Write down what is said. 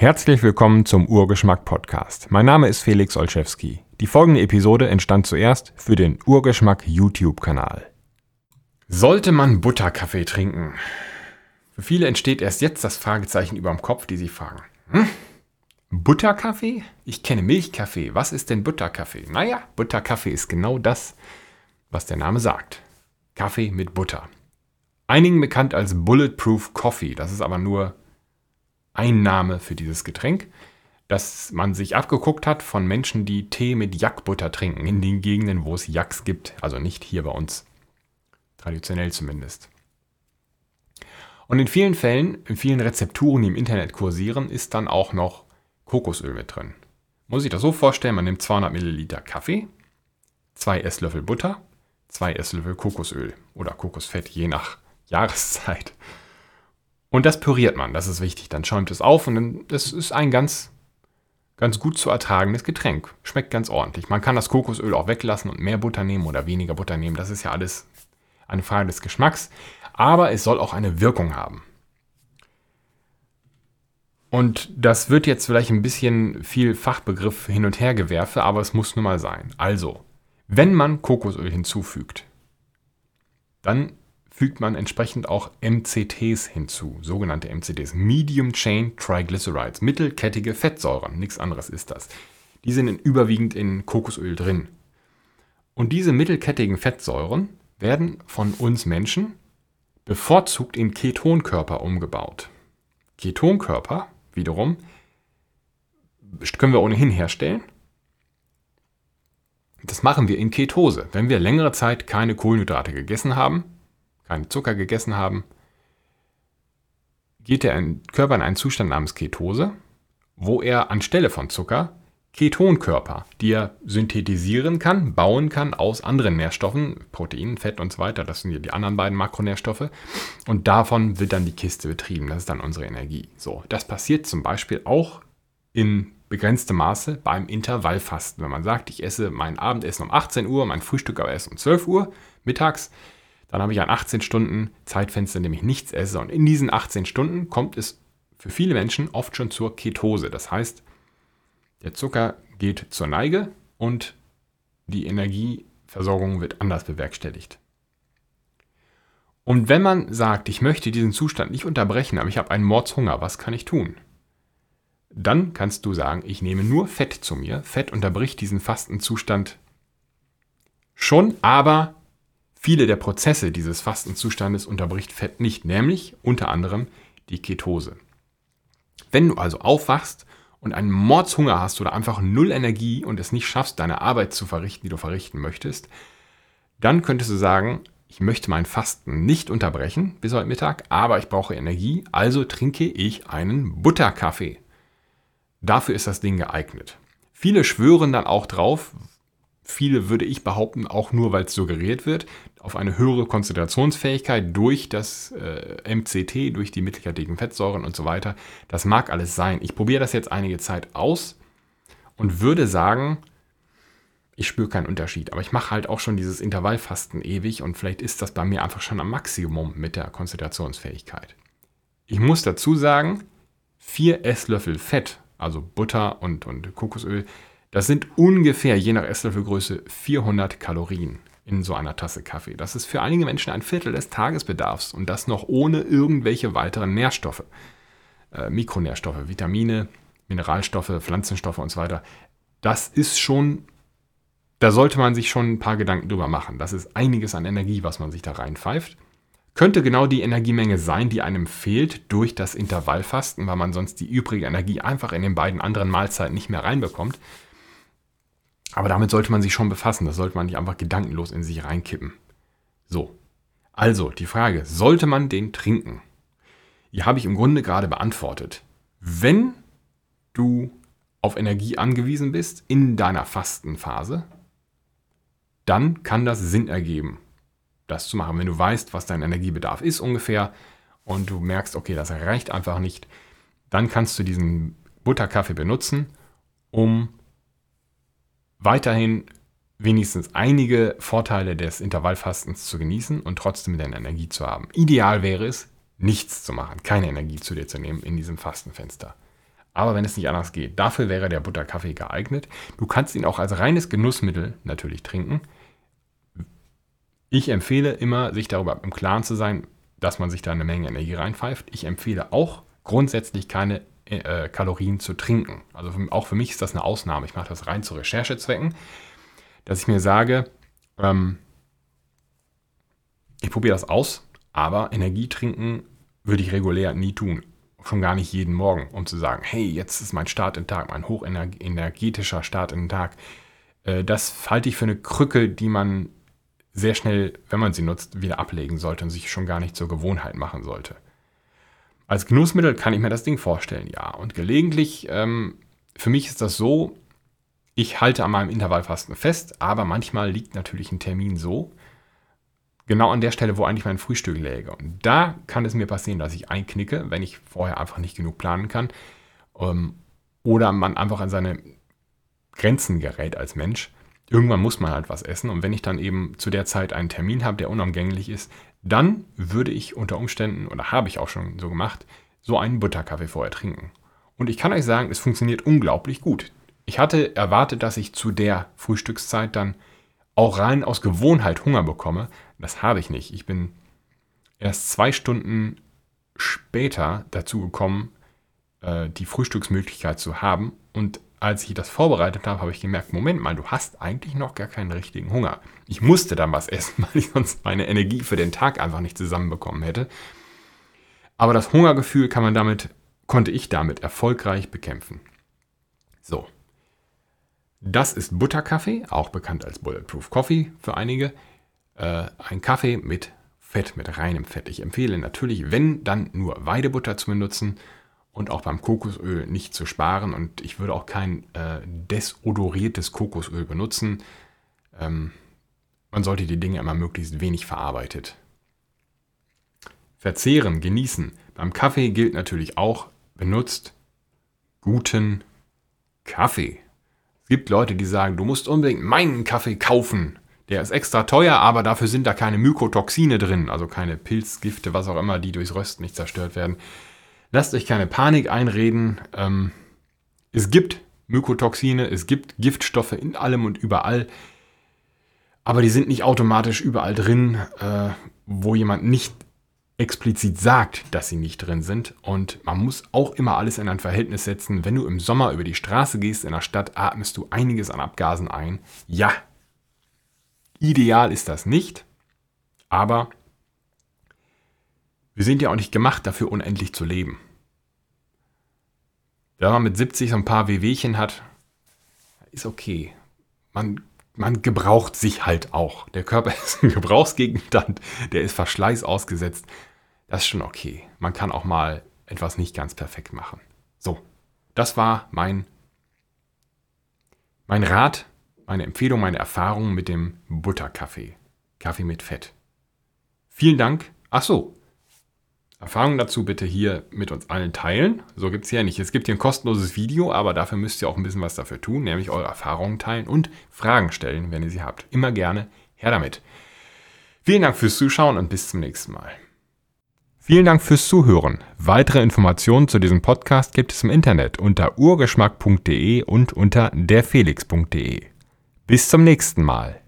Herzlich willkommen zum Urgeschmack Podcast. Mein Name ist Felix Olszewski. Die folgende Episode entstand zuerst für den Urgeschmack YouTube-Kanal. Sollte man Butterkaffee trinken? Für viele entsteht erst jetzt das Fragezeichen über dem Kopf, die sich fragen. Hm? Butterkaffee? Ich kenne Milchkaffee. Was ist denn Butterkaffee? Naja, Butterkaffee ist genau das, was der Name sagt. Kaffee mit Butter. Einigen bekannt als Bulletproof Coffee. Das ist aber nur ein Name für dieses Getränk, das man sich abgeguckt hat von Menschen, die Tee mit Jackbutter trinken, in den Gegenden, wo es Jacks gibt. Also nicht hier bei uns. Traditionell zumindest. Und in vielen Fällen, in vielen Rezepturen, die im Internet kursieren, ist dann auch noch Kokosöl mit drin. Muss ich das so vorstellen, man nimmt 200 Milliliter Kaffee, 2 Esslöffel Butter, 2 Esslöffel Kokosöl oder Kokosfett, je nach Jahreszeit. Und das püriert man, das ist wichtig. Dann schäumt es auf und dann, das ist ein ganz, ganz gut zu ertragendes Getränk. Schmeckt ganz ordentlich. Man kann das Kokosöl auch weglassen und mehr Butter nehmen oder weniger Butter nehmen. Das ist ja alles eine Frage des Geschmacks. Aber es soll auch eine Wirkung haben. Und das wird jetzt vielleicht ein bisschen viel Fachbegriff hin und her gewerfe, aber es muss nun mal sein. Also, wenn man Kokosöl hinzufügt, dann fügt man entsprechend auch MCTs hinzu, sogenannte MCTs, Medium Chain Triglycerides, mittelkettige Fettsäuren, nichts anderes ist das. Die sind in, überwiegend in Kokosöl drin. Und diese mittelkettigen Fettsäuren werden von uns Menschen bevorzugt in Ketonkörper umgebaut. Ketonkörper wiederum können wir ohnehin herstellen. Das machen wir in Ketose. Wenn wir längere Zeit keine Kohlenhydrate gegessen haben, keinen Zucker gegessen haben, geht der Körper in einen Zustand namens Ketose, wo er anstelle von Zucker Ketonkörper, die er synthetisieren kann, bauen kann aus anderen Nährstoffen, Protein, Fett und so weiter, das sind ja die anderen beiden Makronährstoffe, und davon wird dann die Kiste betrieben, das ist dann unsere Energie. So, das passiert zum Beispiel auch in begrenztem Maße beim Intervallfasten. Wenn man sagt, ich esse mein Abendessen um 18 Uhr, mein Frühstück aber erst um 12 Uhr mittags, dann habe ich ein 18 Stunden Zeitfenster, in dem ich nichts esse. Und in diesen 18 Stunden kommt es für viele Menschen oft schon zur Ketose. Das heißt, der Zucker geht zur Neige und die Energieversorgung wird anders bewerkstelligt. Und wenn man sagt, ich möchte diesen Zustand nicht unterbrechen, aber ich habe einen Mordshunger, was kann ich tun? Dann kannst du sagen, ich nehme nur Fett zu mir. Fett unterbricht diesen Fastenzustand schon, aber Viele der Prozesse dieses Fastenzustandes unterbricht Fett nicht, nämlich unter anderem die Ketose. Wenn du also aufwachst und einen Mordshunger hast oder einfach null Energie und es nicht schaffst, deine Arbeit zu verrichten, die du verrichten möchtest, dann könntest du sagen, ich möchte mein Fasten nicht unterbrechen bis heute Mittag, aber ich brauche Energie, also trinke ich einen Butterkaffee. Dafür ist das Ding geeignet. Viele schwören dann auch drauf, viele würde ich behaupten, auch nur weil es suggeriert wird, auf eine höhere Konzentrationsfähigkeit durch das äh, MCT, durch die mittelkettigen Fettsäuren und so weiter. Das mag alles sein. Ich probiere das jetzt einige Zeit aus und würde sagen, ich spüre keinen Unterschied. Aber ich mache halt auch schon dieses Intervallfasten ewig und vielleicht ist das bei mir einfach schon am Maximum mit der Konzentrationsfähigkeit. Ich muss dazu sagen, vier Esslöffel Fett, also Butter und, und Kokosöl, das sind ungefähr je nach Esslöffelgröße 400 Kalorien in so einer Tasse Kaffee. Das ist für einige Menschen ein Viertel des Tagesbedarfs und das noch ohne irgendwelche weiteren Nährstoffe. Äh, Mikronährstoffe, Vitamine, Mineralstoffe, Pflanzenstoffe und so weiter. Das ist schon, da sollte man sich schon ein paar Gedanken drüber machen. Das ist einiges an Energie, was man sich da reinpfeift. Könnte genau die Energiemenge sein, die einem fehlt durch das Intervallfasten, weil man sonst die übrige Energie einfach in den beiden anderen Mahlzeiten nicht mehr reinbekommt. Aber damit sollte man sich schon befassen. Das sollte man nicht einfach gedankenlos in sich reinkippen. So. Also, die Frage, sollte man den trinken? Die habe ich im Grunde gerade beantwortet. Wenn du auf Energie angewiesen bist in deiner Fastenphase, dann kann das Sinn ergeben, das zu machen. Wenn du weißt, was dein Energiebedarf ist ungefähr und du merkst, okay, das reicht einfach nicht, dann kannst du diesen Butterkaffee benutzen, um weiterhin wenigstens einige Vorteile des Intervallfastens zu genießen und trotzdem deine Energie zu haben. Ideal wäre es, nichts zu machen, keine Energie zu dir zu nehmen in diesem Fastenfenster. Aber wenn es nicht anders geht, dafür wäre der Butterkaffee geeignet. Du kannst ihn auch als reines Genussmittel natürlich trinken. Ich empfehle immer, sich darüber im Klaren zu sein, dass man sich da eine Menge Energie reinpfeift. Ich empfehle auch grundsätzlich keine äh, Kalorien zu trinken. Also auch für mich ist das eine Ausnahme. Ich mache das rein zu Recherchezwecken, dass ich mir sage, ähm, ich probiere das aus, aber Energie trinken würde ich regulär nie tun. Schon gar nicht jeden Morgen, um zu sagen, hey, jetzt ist mein Start in den Tag, mein hochenergetischer Start in den Tag. Äh, das halte ich für eine Krücke, die man sehr schnell, wenn man sie nutzt, wieder ablegen sollte und sich schon gar nicht zur Gewohnheit machen sollte. Als Genussmittel kann ich mir das Ding vorstellen, ja. Und gelegentlich, ähm, für mich ist das so, ich halte an meinem Intervallfasten fest, aber manchmal liegt natürlich ein Termin so, genau an der Stelle, wo eigentlich mein Frühstück läge. Und da kann es mir passieren, dass ich einknicke, wenn ich vorher einfach nicht genug planen kann. Ähm, oder man einfach an seine Grenzen gerät als Mensch irgendwann muss man halt was essen. Und wenn ich dann eben zu der Zeit einen Termin habe, der unumgänglich ist, dann würde ich unter Umständen, oder habe ich auch schon so gemacht, so einen Butterkaffee vorher trinken. Und ich kann euch sagen, es funktioniert unglaublich gut. Ich hatte erwartet, dass ich zu der Frühstückszeit dann auch rein aus Gewohnheit Hunger bekomme. Das habe ich nicht. Ich bin erst zwei Stunden später dazu gekommen, äh, die Frühstücksmöglichkeit zu haben. Und als ich das vorbereitet habe, habe ich gemerkt, Moment mal, du hast eigentlich noch gar keinen richtigen Hunger. Ich musste dann was essen, weil ich sonst meine Energie für den Tag einfach nicht zusammenbekommen hätte. Aber das Hungergefühl kann man damit, konnte ich damit erfolgreich bekämpfen. So. Das ist Butterkaffee, auch bekannt als Bulletproof Coffee für einige. Äh, ein Kaffee mit Fett, mit reinem Fett. Ich empfehle natürlich, wenn, dann nur Weidebutter zu benutzen und auch beim Kokosöl nicht zu sparen. Und ich würde auch kein äh, desodoriertes Kokosöl benutzen. Ähm, man sollte die Dinge immer möglichst wenig verarbeitet. Verzehren, genießen. Beim Kaffee gilt natürlich auch, benutzt guten Kaffee. Es gibt Leute, die sagen, du musst unbedingt meinen Kaffee kaufen. Der ist extra teuer, aber dafür sind da keine Mykotoxine drin, also keine Pilzgifte, was auch immer, die durchs Rösten nicht zerstört werden. Lasst euch keine Panik einreden. Ähm, es gibt Mykotoxine, es gibt Giftstoffe in allem und überall. Aber die sind nicht automatisch überall drin, äh, wo jemand nicht explizit sagt, dass sie nicht drin sind. Und man muss auch immer alles in ein Verhältnis setzen. Wenn du im Sommer über die Straße gehst in der Stadt, atmest du einiges an Abgasen ein. Ja, ideal ist das nicht, aber wir sind ja auch nicht gemacht dafür, unendlich zu leben. Wenn man mit 70 so ein paar Wehwehchen hat, ist okay. Man, man gebraucht sich halt auch. Der Körper ist ein Gebrauchsgegenstand, der ist Verschleiß ausgesetzt. Das ist schon okay. Man kann auch mal etwas nicht ganz perfekt machen. So, das war mein, mein Rat, meine Empfehlung, meine Erfahrung mit dem Butterkaffee. Kaffee mit Fett. Vielen Dank. Ach so, Erfahrungen dazu bitte hier mit uns allen teilen. So gibt es ja nicht. Es gibt hier ein kostenloses Video, aber dafür müsst ihr auch ein bisschen was dafür tun, nämlich eure Erfahrungen teilen und Fragen stellen, wenn ihr sie habt. Immer gerne her damit. Vielen Dank fürs Zuschauen und bis zum nächsten Mal. Vielen Dank fürs Zuhören. Weitere Informationen zu diesem Podcast gibt es im Internet unter urgeschmack.de und unter derfelix.de. Bis zum nächsten Mal.